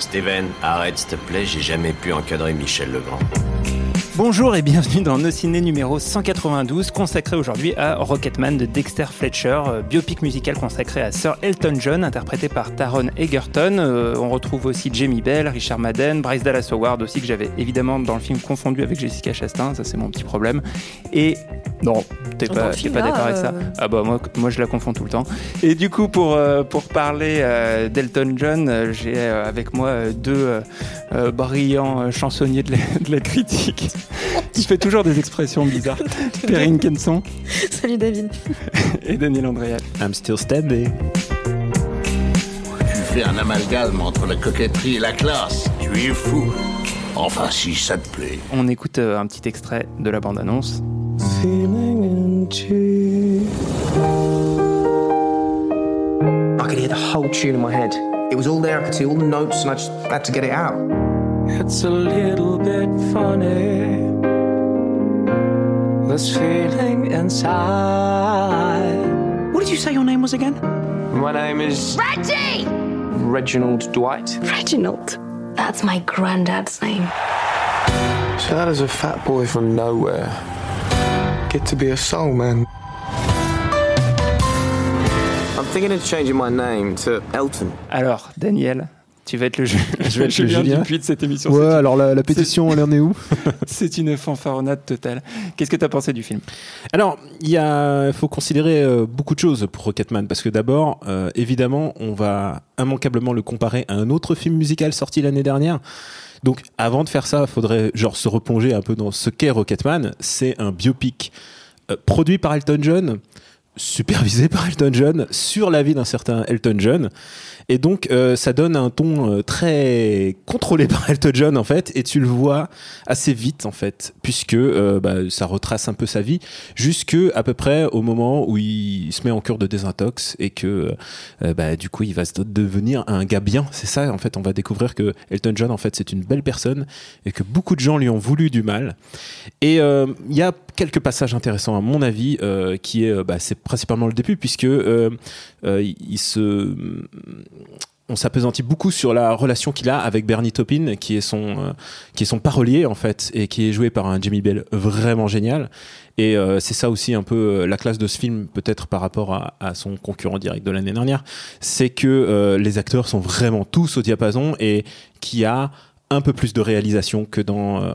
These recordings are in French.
Steven, arrête s'il te plaît, j'ai jamais pu encadrer Michel Legrand. Bonjour et bienvenue dans nos ciné numéro 192 consacré aujourd'hui à Rocketman de Dexter Fletcher, euh, biopic musical consacré à Sir Elton John interprété par Taron Egerton. Euh, on retrouve aussi Jamie Bell, Richard Madden, Bryce Dallas Howard aussi que j'avais évidemment dans le film confondu avec Jessica Chastain, ça c'est mon petit problème. Et non, t'es pas, film, pas d'accord avec ça euh, Ah bah moi, moi je la confonds tout le temps. Et du coup pour, euh, pour parler euh, d'Elton John, j'ai avec moi deux brillants chansonniers de la, de la critique. Il fait toujours des expressions bizarres. Perrine Kenson Salut David. et Daniel Andréal. I'm still standing. Tu fais un amalgame entre la coquetterie et la classe. Tu es fou. Enfin, si ça te plaît. On écoute un petit extrait de la bande-annonce. I could hear the whole tune in my head. It was all there, I could see all the notes, and I just had to get it out. It's a little bit funny. This feeling inside. What did you say your name was again? My name is Reggie! Reginald Dwight. Reginald. That's my granddad's name. So how does a fat boy from nowhere get to be a soul man? I'm thinking of changing my name to Elton. Alors, Daniel, tu vas être le, ju- Je vais être le Julien. Dupuis de cette émission. Ouais, C'est- alors la, la pétition, elle en est où? C'est une fanfaronnade totale. Qu'est-ce que tu as pensé du film? Alors, il y a- il faut considérer euh, beaucoup de choses pour Rocketman, parce que d'abord, euh, évidemment, on va immanquablement le comparer à un autre film musical sorti l'année dernière. Donc, avant de faire ça, il faudrait genre se replonger un peu dans ce qu'est Rocketman. C'est un biopic euh, produit par Elton John, supervisé par Elton John, sur la vie d'un certain Elton John. Et donc, euh, ça donne un ton euh, très contrôlé par Elton John, en fait, et tu le vois assez vite, en fait, puisque euh, bah, ça retrace un peu sa vie, jusque à peu près au moment où il se met en cure de désintox, et que, bah, du coup, il va devenir un gars bien. C'est ça, en fait, on va découvrir que Elton John, en fait, c'est une belle personne, et que beaucoup de gens lui ont voulu du mal. Et il y a quelques passages intéressants, à mon avis, euh, qui est, euh, bah, c'est principalement le début, puisque euh, il se on s'apesantit beaucoup sur la relation qu'il a avec Bernie Taupin, qui est son qui est son parolier en fait, et qui est joué par un Jamie Bell vraiment génial. Et c'est ça aussi un peu la classe de ce film, peut-être par rapport à, à son concurrent direct de l'année dernière, c'est que les acteurs sont vraiment tous au diapason et qu'il y a un peu plus de réalisation que dans euh,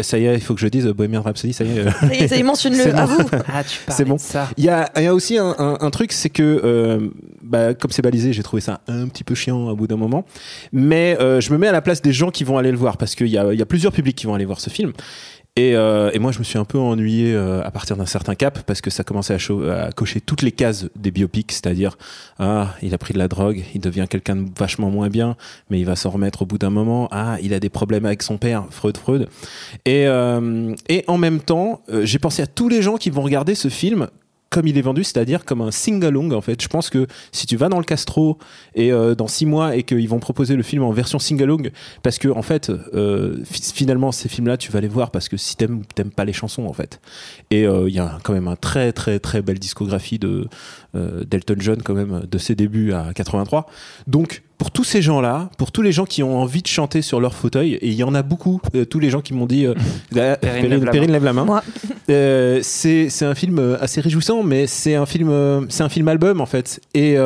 ça y est il faut que je dise Bohemian Rhapsody ça y est euh, Ça y est, ça y est, mentionne-le, à bon. vous. Ah, tu C'est bon. de ça. il y a, il y a aussi un, un- un truc, c'est que, euh, bah, comme c'est balisé, j'ai trouvé ça un petit peu chiant au bout d'un moment. Mais euh, je me mets à la place des gens qui vont aller le voir, parce qu'il y a, il y a plusieurs publics qui vont aller voir ce film. Et, euh, et moi, je me suis un peu ennuyé euh, à partir d'un certain cap, parce que ça commençait à, cocher toutes les cases des biopics, c'est-à-dire, ah, il a pris de la drogue, il devient quelqu'un de vachement moins bien, mais il va s'en remettre au bout d'un moment. Ah, il a des problèmes avec son père, Freud, Freud. Et, euh, en même temps, j'ai pensé à tous les gens qui vont regarder ce film comme il est vendu, c'est-à-dire comme un sing-along en fait. Je pense que si tu vas dans le Castro et euh, dans six mois et qu'ils vont proposer le film en version sing-along, parce que en fait, euh, fi- finalement ces films-là, tu vas les voir parce que si t'aimes t'aimes pas les chansons en fait. Et euh, il y a quand même un très très très belle discographie de euh, d'Elton John quand même de ses débuts à 83. Donc pour tous ces gens-là, pour tous les gens qui ont envie de chanter sur leur fauteuil, et il y en a beaucoup, euh, tous les gens qui m'ont dit, euh, lève la lève la main. Moi. Euh, c'est un film euh, assez réjouissant, mais c'est un film euh, c'est un film album en fait, et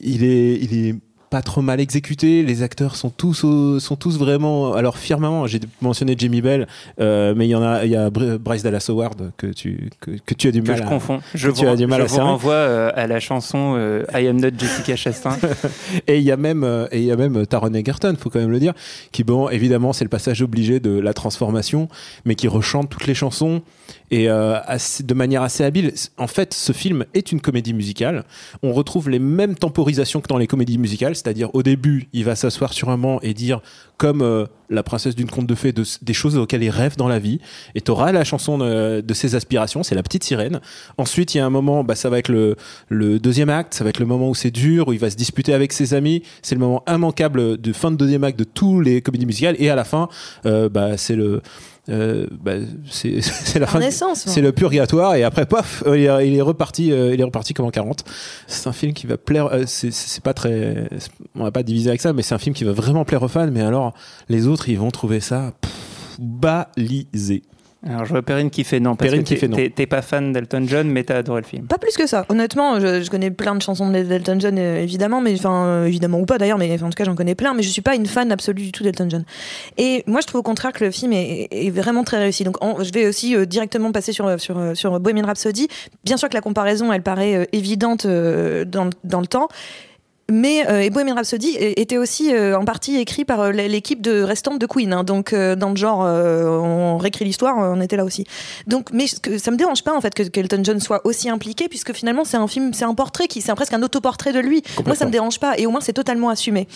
il est il est pas trop mal exécuté. Les acteurs sont tous au- sont tous vraiment alors firmament. J'ai mentionné Jamie Bell, euh, mais il y en a il y a Br- Bryce Dallas Howard que tu que, que tu as du Que mal je à confonds. Je que vous, tu as du mal je à vous cerner. renvoie euh, à la chanson euh, I Am Not Jessica Chastain. Et il y a même euh, et il y a même Taron Egerton, faut quand même le dire, qui bon évidemment c'est le passage obligé de la transformation, mais qui rechante toutes les chansons et assez- de manière assez habile. En fait, ce film est une comédie musicale. On retrouve les mêmes temporisations que dans les comédies musicales, c'est-à-dire au début, il va s'asseoir sur un banc et dire comme euh, la princesse d'une conte de fées de- des choses auxquelles il rêve dans la vie. Et tu auras la chanson de, ses aspirations, c'est la petite sirène. Ensuite, il y a un moment, bah, ça va être le, le deuxième acte, ça va être le moment où c'est dur, où il va se disputer avec ses amis. C'est le moment immanquable de fin de deuxième acte de tous les comédies musicales. Et à la fin, euh, bah, c'est le euh, bah, c'est la La C'est le purgatoire et après, paf, euh, il est, il est reparti, euh, il est reparti comme en 40. C'est un film qui va plaire. euh, c'est- pas très, on va pas diviser avec ça, mais c'est un film qui va vraiment plaire aux fans. Mais alors, les autres, ils vont trouver ça pff, balisé. Alors je vois Perrine qui fait non. Parce Perrine que qui t'es- fait non. t'es- pas fan d'Elton John, mais t'as adoré le film. Pas plus que ça. Honnêtement, je, je connais plein de chansons d'Elton John, euh, évidemment, mais enfin, euh, évidemment ou pas d'ailleurs, mais enfin, en tout cas, j'en connais plein, mais je suis pas une fan absolue du tout d'Elton John. Et moi, je trouve au contraire que le film est, est vraiment très réussi. Donc, en- je vais aussi euh, directement passer sur, sur, sur Bohemian Rhapsody. Bien sûr que la comparaison, elle paraît euh, évidente euh, dans, dans le temps. Mais euh, et Bohemian Rhapsody était aussi euh, en partie écrit par euh, l'équipe de restante de Queen. hein. donc euh, dans le genre, on réécrit l'histoire, on était là aussi. Donc, mais que, ça me dérange pas en fait que qu'Elton John soit aussi impliqué, puisque finalement c'est un film, c'est un portrait qui, c'est presque un autoportrait de lui. Moi, ça me dérange pas, et au moins c'est totalement assumé.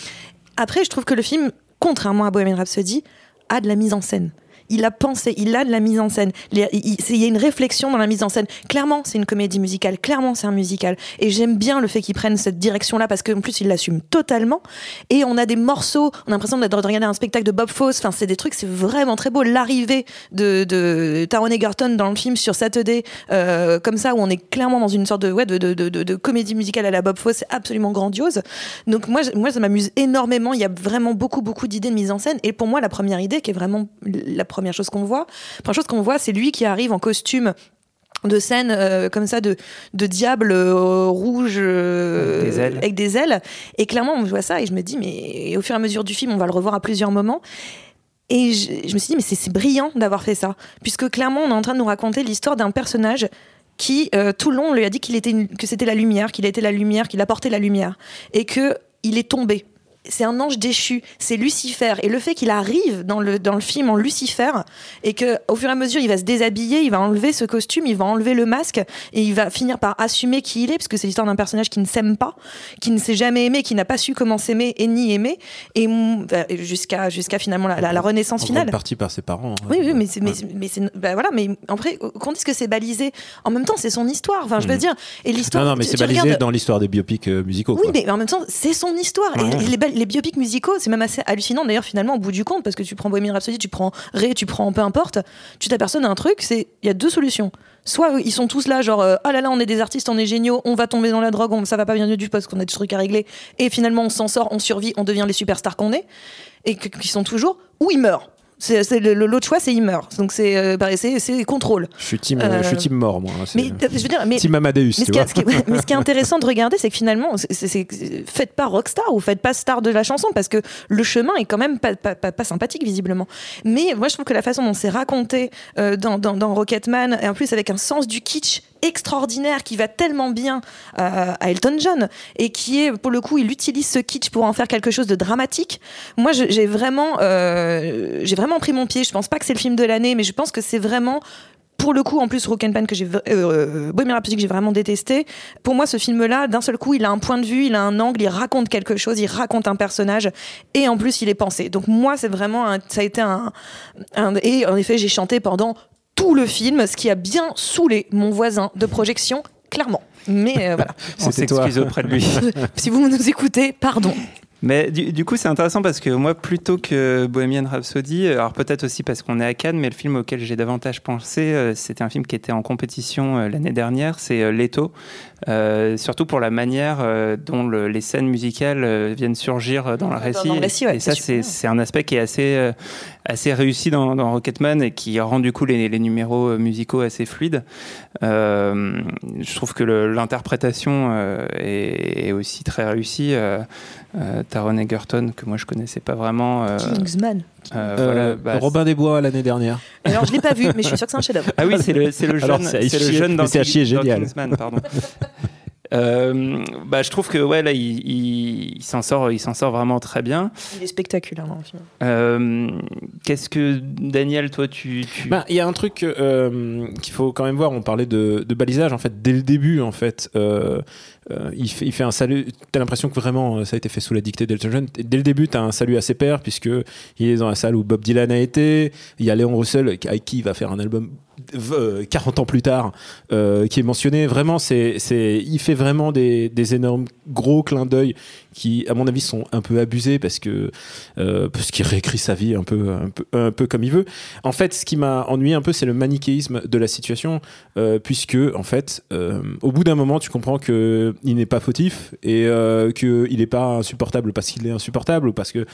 Après, je trouve que le film, contrairement à Bohemian Rhapsody, a de la mise en scène. Il a pensé, il a de la mise en scène. Il y a, il- il une réflexion dans la mise en scène. Clairement, c'est une comédie musicale. Clairement, c'est un musical. Et j'aime bien le fait qu'ils prennent cette direction-là parce qu'en plus, ils l'assument totalement. Et on a des morceaux. On a l'impression de regarder un spectacle de Bob Fosse. Enfin, c'est des trucs, c'est vraiment très beau. L'arrivée de, de Taron Egerton dans le film sur Saturday, euh, comme ça, où on est clairement dans une sorte de, comédie musicale à la Bob Fosse, c'est absolument grandiose. Donc moi, moi ça m'amuse énormément. Il y a vraiment beaucoup, beaucoup d'idées de mise en scène. Et pour moi, la première idée, qui est vraiment la première chose qu'on voit, la première chose qu'on voit, c'est lui qui arrive en costume de scène euh, comme ça de, de diable euh, rouge euh, Avec des ailes. avec des ailes. Et clairement, on voit ça et je me dis, mais au fur et à mesure du film, on va le revoir à plusieurs moments. Et je, je me suis dit, mais c'est brillant d'avoir fait ça. Puisque clairement, on est en train de nous raconter l'histoire d'un personnage qui, tout le long, on lui a dit qu'il était une- que c'était la lumière, qu'il était la lumière, qu'il apportait la lumière. Et que il est tombé. C'est un ange déchu, c'est Lucifer. Et le fait qu'il arrive dans le, dans le film en Lucifer, et que au fur et à mesure, il va se déshabiller, il va enlever ce costume, il va enlever le masque, et il va finir par assumer qui il est, parce que c'est l'histoire d'un personnage qui ne s'aime pas, qui ne s'est jamais aimé, qui n'a pas su comment s'aimer et ni aimer, et mm, bah, jusqu'à jusqu'à finalement la, la- la renaissance En finale. partie par ses parents. hein. Oui, oui, mais c'est, mais, mais c'est, bah voilà, mais après, qu'on dise que c'est balisé, en même temps, c'est son histoire. Enfin, je veux Mhm. dire, et l'histoire. Non, non, mais c'est balisé regardes- dans l'histoire des biopics euh, musicaux. Oui, quoi. mais en même temps, c'est son histoire. Ouais. Et les biopics musicaux, c'est même assez hallucinant d'ailleurs, finalement, au bout du compte, parce que tu prends Bohemian Rhapsody, tu prends Ray, tu prends peu importe, tu t'aperçois d'un truc, c'est il y a deux solutions. Soit ils sont tous là, genre, ah là là, on est des artistes, on est géniaux, on va tomber dans la drogue, on, ça va pas bien du tout parce qu'on a des trucs à régler, et finalement on s'en sort, on survit, on devient les superstars qu'on est, et qui sont toujours, ou ils meurent. C'est, l'autre choix, c'est ils meurent. Donc c'est, euh, bah, c'est, c'est contrôle. Je suis team, Euh, je suis team mort, moi. hein, c'est- Mais euh, je veux dire, mais team Amadeus, mais tu ce, qui vois. est, ce qui est- mais ce qui est intéressant de regarder, c'est que finalement, c'est- faites pas rockstar ou faites pas star de la chanson parce que le chemin est quand même pas, pas, pas- pas sympathique visiblement. Mais moi, je trouve que la façon dont c'est raconté euh, dans, dans, dans Rocketman, et en plus avec un sens du kitsch extraordinaire qui va tellement bien euh, à Elton John et qui est pour le coup il utilise ce kitsch pour en faire quelque chose de dramatique moi j'ai vraiment euh, j'ai vraiment pris mon pied je pense pas que c'est le film de l'année mais je pense que c'est vraiment pour le coup, en plus, Rock'n'Pan que j'ai, euh, Bohemian Rhapsody que j'ai vraiment détesté. Pour moi, ce film-là, d'un seul coup, il a un point de vue, il a un angle, il raconte quelque chose, il raconte un personnage, et en plus, il est pensé. Donc moi, c'est vraiment, un- ça a été un- et en effet, j'ai chanté pendant tout le film, ce qui a bien saoulé mon voisin de projection, clairement. Mais euh, voilà. On s'excuse auprès de lui. si vous nous écoutez, pardon. Mais du, du coup, c'est intéressant parce que moi, plutôt que Bohemian Rhapsody, alors peut-être aussi parce qu'on est à Cannes, mais le film auquel j'ai davantage pensé, euh, c'était un film qui était en compétition euh, l'année dernière, c'est euh, Leto. Euh, surtout pour la manière euh, dont le- les scènes musicales euh, viennent surgir dans le récit. dans le récit, ouais, et ça, c'est un aspect qui est assez, assez réussi dans, dans Rocketman et qui rend du coup les, les numéros musicaux assez fluides. Je trouve que l'interprétation est, est aussi très réussie. Taron Egerton, que moi je connaissais pas vraiment. Kingsman. Euh, Euh, voilà, bah, Robin des Bois l'année dernière. Alors je l'ai pas vu, mais je suis sûr que c'est un chef-d'œuvre. Ah oui, c'est le, c'est le jeune, c'est le chier, jeune mais dans, c'est à chier dans génial. Kingsman, pardon. Euh, bah, je trouve que ouais là il, il- il s'en sort il s'en sort vraiment très bien. Il est spectaculaire dans le film. Euh, Qu'est-ce que Daniel toi tu, tu- Ben, il y a un truc euh, qu'il faut quand même voir. On parlait de, de balisage en fait dès le début en fait. Euh, euh, il, fait, un salut. T'as l'impression que vraiment euh, ça a été fait sous la dictée d'Elton John. Dès le début, t'as un salut à ses pairs puisque il est dans la salle où Bob Dylan a été. Il y a Léon Russell avec qui il va faire un album euh, 40 ans plus tard euh, qui est mentionné. Vraiment, c'est, il fait vraiment des, des énormes gros clins d'œil qui, à mon avis, sont un peu abusés parce que euh, qu'il réécrit sa vie un peu, comme il veut. En fait, ce qui m'a ennuyé un peu, c'est le manichéisme de la situation, euh, puisque en fait, euh, au bout d'un moment, tu comprends que il n'est pas fautif et euh, que il n'est pas insupportable parce qu'il est insupportable ou parce que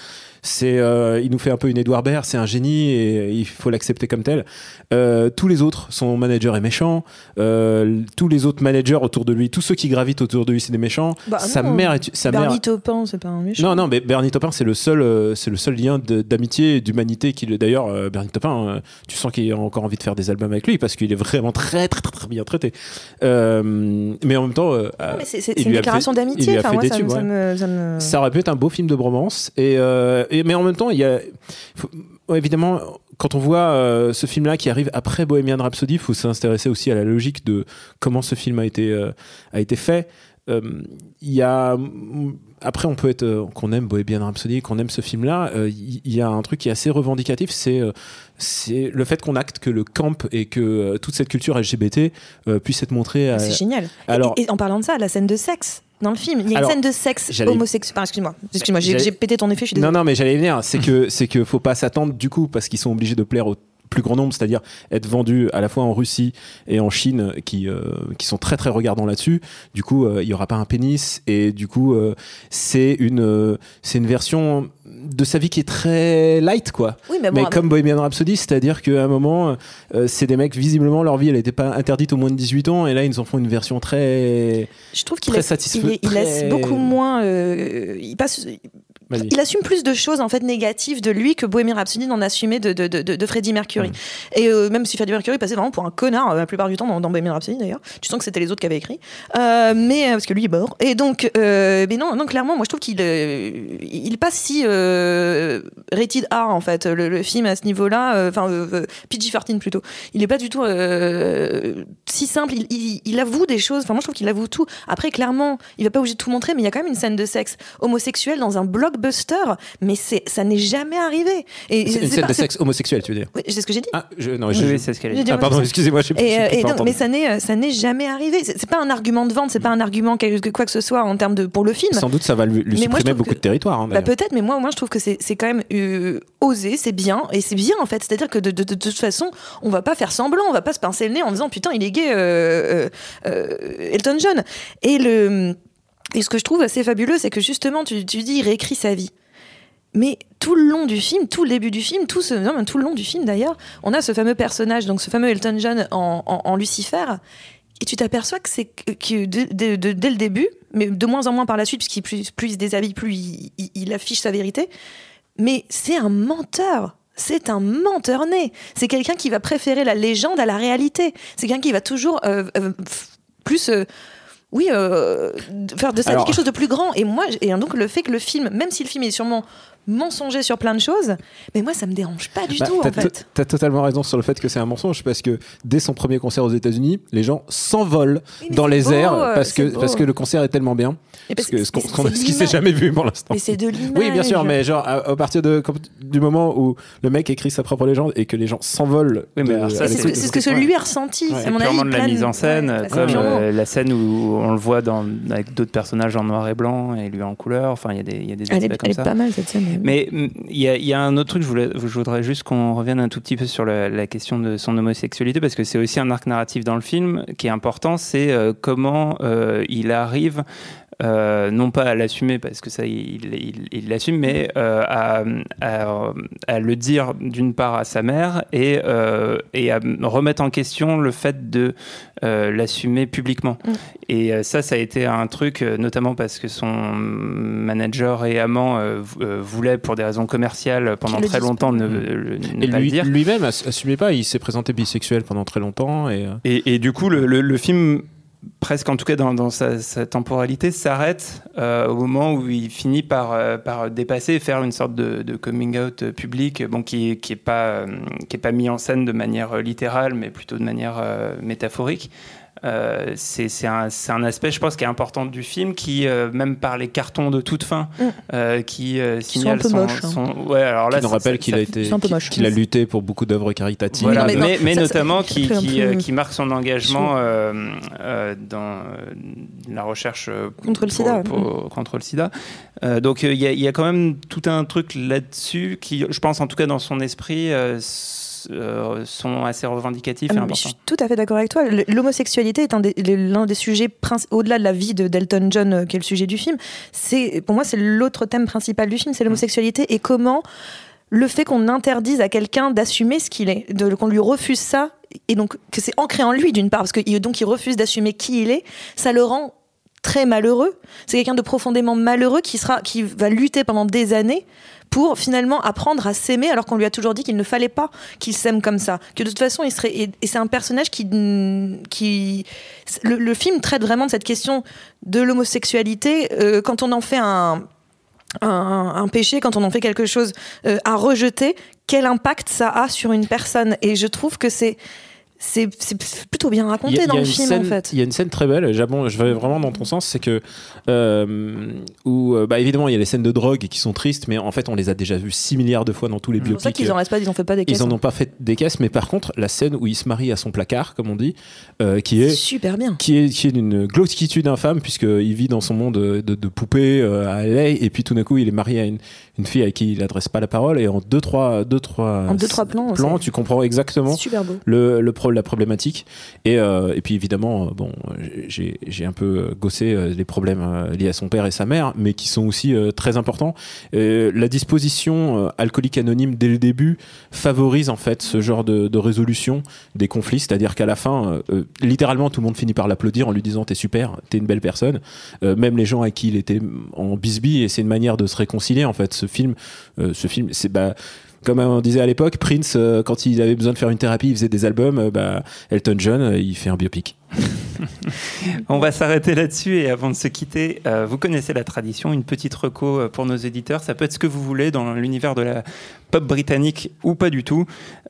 c'est, euh, il nous fait un peu une Edouard Baird, c'est un génie et il faut l'accepter comme tel. Euh, tous les autres, son manager est méchant. euh, tous les autres managers autour de lui, tous ceux qui gravitent autour de lui, c'est des méchants. Bah sa non, mère est, sa mère. Bernie Taupin, c'est pas un méchant. Non, non, mais Bernie Taupin, c'est le seul, euh, c'est le seul lien d'amitié et d'humanité qu'il. D'ailleurs, euh, Bernie Taupin, euh, tu sens qu'il a encore envie de faire des albums avec lui parce qu'il est vraiment très, très, très, très bien traité. Euh, mais en même temps, euh, c'est une déclaration d'amitié. Enfin, ça, me- ça aurait pu être un beau film de bromance. Et, euh, et- mais en même temps, il y a. faut- évidemment, quand on voit euh, ce film-là qui arrive après Bohemian Rhapsody, il faut s'intéresser aussi à la logique de comment ce film a été, euh, a été fait. Euh, y a. Après, on peut être. euh, qu'on aime Bohemian Rhapsody, qu'on aime ce film-là, euh, il y, a un truc qui est assez revendicatif, c'est. euh, c'est le fait qu'on acte que le camp et que toute cette culture LGBT puisse être montrée à, C'est génial. Et- alors- et, en parlant de ça, la scène de sexe dans le film, il y a Alors, une scène de sexe homosexuel. Enfin, excuse-moi, excuse-moi, j'ai pété ton effet, je suis désolée. Non, non, mais j'allais venir. C'est que c'est que faut pas s'attendre du coup parce qu'ils sont obligés de plaire au plus grand nombre, c'est-à-dire être vendus à la fois en Russie et en Chine, qui euh, qui sont très très regardants là-dessus. Du coup, euh, il y aura pas un pénis et du coup, euh, c'est une euh, c'est une version de sa vie qui est très light quoi. Oui, mais bon, comme Bohemian Rhapsody, c'est-à-dire qu'à un moment, euh, c'est des mecs visiblement leur vie, elle n'était pas interdite aux moins de 18 ans et là ils en font une version très je trouve qu'il très laisse, il, beaucoup moins. euh, il passe. Il assume plus de choses en fait négatives de lui que Bohemian Rhapsody n'en assumait de, de, de, de Freddie Mercury. Mm. Et euh, même si Freddie Mercury passait vraiment pour un connard euh, la plupart du temps dans, dans Bohemian Rhapsody d'ailleurs, tu sens que c'était les autres qui avaient écrit, Euh, mais parce que lui est mort. Et donc, mais non, non, clairement, moi je trouve qu'il il passe si rated R en fait le, le film à ce niveau-là, enfin euh, PG-13 plutôt. Il est pas du tout si simple. Il, il- il avoue des choses. Enfin, moi je trouve qu'il avoue tout. Après, clairement, il va pas obligé de tout montrer, mais il y a quand même une scène de sexe homosexuel dans un blockbuster. Mais ça n'est jamais arrivé. Et C'est une scène pas- de sexe homosexuel, tu veux dire Oui, c'est ce que j'ai dit. Ah, je, non, Oui, je, oui, c'est ce qu'elle a dit. Ah, pardon, excusez-moi, euh, mais ça n'est, ça n'est jamais arrivé. C'est pas un argument de vente, c'est pas un argument quelque- quoi que ce soit en termes de pour le film. Sans doute, ça va lui, supprimer beaucoup que- de territoire. hein, Bah, peut-être, mais moi, moi, je trouve que c'est quand même euh, osé, c'est bien, et c'est bien en fait. C'est-à-dire que de, de- de toute façon, on va pas faire semblant, on va pas se pincer le nez en disant putain, il est gay, euh, euh, euh, Elton John. Et le et ce que je trouve assez fabuleux, c'est que justement, tu, dis, il réécrit sa vie. Mais tout le long du film, tout le début du film, tout, ce, non, tout le long du film d'ailleurs, on a ce fameux personnage, donc ce fameux Elton John en, Lucifer, et tu t'aperçois que c'est que dès le début, mais de moins en moins par la suite, puisqu'il plus, se déshabille, plus il, affiche sa vérité. Mais c'est un menteur. C'est un menteur né. C'est quelqu'un qui va préférer la légende à la réalité. C'est quelqu'un qui va toujours euh, euh, plus. euh, oui, euh, faire de ça Alors- quelque chose de plus grand. Et moi, et donc le fait que le film, même si le film est sûrement mensonger sur plein de choses. Mais moi, ça me dérange pas du Bah, tout, t'as en fait. to- T'as totalement raison sur le fait que c'est un mensonge parce que dès son premier concert aux États-Unis, les gens s'envolent dans les beau, airs euh, parce que beau. parce que le concert est tellement bien. Et Parce parce que ce qu'on- qui s'est jamais vu pour l'instant. Mais c'est de l'image. Oui, bien sûr, mais genre à, à partir de du moment où le mec écrit sa propre légende et que les gens s'envolent. Oui, C'est ce que, de c'est ce ce que truc. lui a ressenti. Ouais. C'est mon avis. purement de la mise en scène, ouais, comme euh, la scène où on le voit dans, avec d'autres personnages en noir et blanc et lui en couleur. Enfin, il y a des, il y a des Elle est, comme elle est ça. pas mal cette scène. Mais mm, il y, a- un autre truc, je, je voudrais juste qu'on revienne un tout petit peu sur la, la question de son homosexualité, parce que c'est aussi un arc narratif dans le film qui est important, c'est euh, comment euh, il arrive, euh, non pas à l'assumer, parce que ça, il l'assume, mais euh, à, à- à le dire d'une part à sa mère et, euh, et à remettre en question le fait de euh, l'assumer publiquement. Mm. Et euh, ça, ça a été un truc, notamment parce que son manager et amant vou- voulait, pour des raisons commerciales, pendant très longtemps, ne, Mm. le- ne Et pas lui- le dire. lui-même ass- assumait pas, il s'est présenté bisexuel pendant très longtemps et. Et, et du coup, le, le- le film, presque en tout cas dans, sa, temporalité, s'arrête euh, au moment où il finit par, euh, par dépasser et faire une sorte de, coming out public, bon, qui n'est qui pas, euh, qui est pas mis en scène de manière littérale, mais plutôt de manière métaphorique. Euh, c'est un, aspect, je pense, qui est important du film, qui, euh, même par les cartons de toute fin, Mm. euh, qui euh, Qui sont un peu son, moches, hein. son- Ouais, alors là, qui nous rappelle qu'il a été, qu'il- lutté pour beaucoup d'œuvres caritatives. voilà, Non, mais mais, non, mais ça- notamment qui, euh, marque son engagement euh, euh, dans la recherche Contre le sida, ouais. pour- contre le sida. Euh, donc euh, il y, a- il y a quand même tout un truc là-dessus qui, je pense en tout cas dans son esprit, euh, sont assez revendicatifs Ah, et importants. je suis tout à fait d'accord avec toi. L'homosexualité est un des- l'un des sujets au-delà de la vie de d'Elton John, euh, qui est le sujet du film. C'est pour moi c'est l'autre thème principal du film, c'est l'homosexualité et comment le fait qu'on interdise à quelqu'un d'assumer ce qu'il est, qu'on lui refuse ça et donc que c'est ancré en lui d'une part parce que donc il refuse d'assumer qui il est, ça le rend très malheureux. C'est quelqu'un de profondément malheureux qui sera qui va lutter pendant des années pour finalement apprendre à s'aimer alors qu'on lui a toujours dit qu'il ne fallait pas qu'il s'aime comme ça que de toute façon il serait et, c'est un personnage qui qui le, film traite vraiment de cette question de l'homosexualité euh, quand on en fait un un, un péché, quand on en fait quelque chose euh, à rejeter, quel impact ça a sur une personne? Et je trouve que c'est c'est c'est plutôt bien raconté a dans le film scène- en fait. Il y a une scène très belle, j'abon- je vais vraiment dans ton sens, c'est que euh, où euh, bah évidemment il y a les scènes de drogue qui sont tristes, mais en fait on les a déjà vues 6 milliards de fois dans tous les C'est pour ça biopics. qu'ils en restent pas, ils en fait pas des caisses. Ils en hein. ont pas fait des caisses, mais par contre la scène où il se marie à son placard, comme on dit, euh, qui est super bien. qui est, qui est d'une glauquitude infâme puisqu'il vit dans son monde de, euh, à LA et puis tout d'un coup il est marié à une, une fille avec qui il adresse pas la parole et en deux trois deux trois En deux, trois plans, c'est- tu comprends exactement C'est super beau. le, le la problématique. Et, euh, et puis évidemment euh, bon j'ai un peu euh, gossé les problèmes liés à son père et sa mère mais qui sont aussi très importants. La disposition alcoolique anonyme dès le début favorise en fait ce genre de, résolution des conflits. C'est-à-dire qu'à la fin littéralement tout le monde finit par l'applaudir en lui disant t'es super t'es une belle personne. Même les gens à qui il était en bisbille et c'est une manière de se réconcilier en fait. Ce film ce film c'est bah comme on disait à l'époque, Prince, euh, quand il avait besoin de faire une thérapie, il faisait des albums. euh, bah, Elton John, euh, il fait un biopic. On va s'arrêter là-dessus et avant de se quitter, euh, vous connaissez la tradition, une petite reco euh, pour nos éditeurs. Ça peut être ce que vous voulez dans l'univers de la pop britannique ou pas du tout.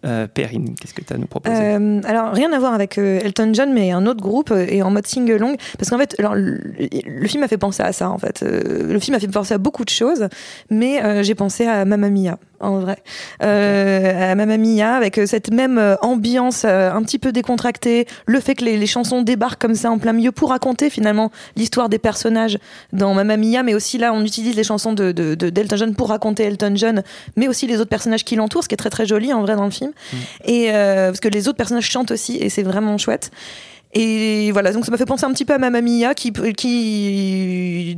Euh, Perrine, qu'est-ce que tu as à nous proposer? Euh, alors rien à voir avec Elton John, mais un autre groupe et en mode single long, parce qu'en fait, alors, le, le film a fait penser à ça en fait. Le film a fait penser à beaucoup de choses, mais j'ai pensé à Mamma Mia en vrai, euh, à Mamma Mia avec cette même ambiance euh, un petit peu décontractée, le fait que les, les chansons débarquent comme ça en plein milieu pour raconter finalement l'histoire des personnages dans Mamma Mia, mais aussi là on utilise les chansons de de- de- d'Elton John pour raconter Elton John, mais aussi les autres personnages qui l'entourent, ce qui est très très joli en vrai dans le film. Et euh, parce que les autres personnages chantent aussi et c'est vraiment chouette. Et voilà, donc ça m'a fait penser un petit peu à Mamma Mia, qui, qui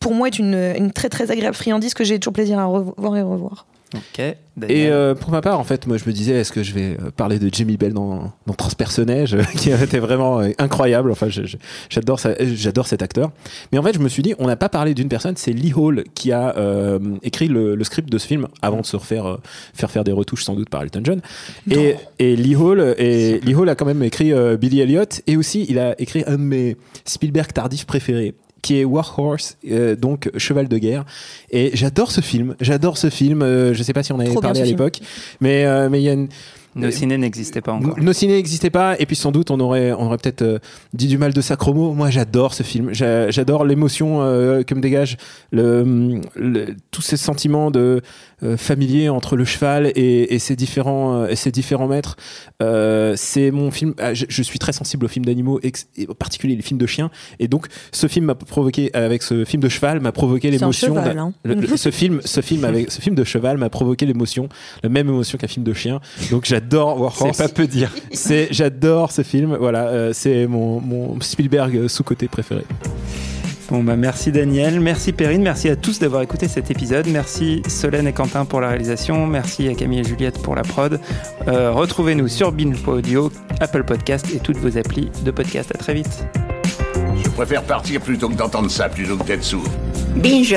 pour moi est une, une très très agréable friandise que j'ai toujours plaisir à revoir et revoir. Et euh, pour ma part, en fait, moi, je me disais, est-ce que je vais euh, parler de Jamie Bell dans, dans Transpersonnage, qui était vraiment euh, incroyable. Enfin, j'adore cet acteur. Mais en fait, je me suis dit, on n'a pas parlé d'une personne, c'est Lee Hall qui a euh, écrit le, le script de ce film avant de se refaire euh, faire faire des retouches sans doute par Elton John. Et, et Lee Hall, et Lee Hall a quand même écrit Billy Elliot et aussi il a écrit un de mes Spielberg tardifs préférés qui est War Horse, euh, donc cheval de guerre. Et j'adore ce film. J'adore ce film. Euh, je sais pas si on avait Trop parlé à film. l'époque, mais euh, mais il y a une Nos ciné n'existait pas encore. nos ciné n'existaient pas et puis sans doute on aurait on aurait peut-être euh, dit du mal de Sacromo. Moi j'adore ce film. J'a- J'adore l'émotion euh, que me dégage le, le- tous ces sentiments de euh, familiers entre le cheval et, et ses différents euh, et ses différents maîtres. Euh, c'est mon film. ah, je, je suis très sensible aux films d'animaux ex- et en particulier les films de chiens et donc ce film m'a provoqué avec ce film de cheval m'a provoqué l'émotion. hein. le- le- ce film ce film avec ce film de cheval m'a provoqué l'émotion la même émotion qu'un film de chien. Donc j'adore War C'est pas peu dire. C'est, j'adore ce film. Voilà, euh, c'est mon, mon Spielberg sous-côté préféré. Bon bah merci Daniel, merci Perrine, merci à tous d'avoir écouté cet épisode, merci Solène et Quentin pour la réalisation, merci à Camille et Juliette pour la prod. Euh, retrouvez-nous sur Binge.audio, Apple Podcast et toutes vos applis de podcast. À très vite. Je préfère partir plutôt que d'entendre ça, plutôt que d'être sourd. Binge.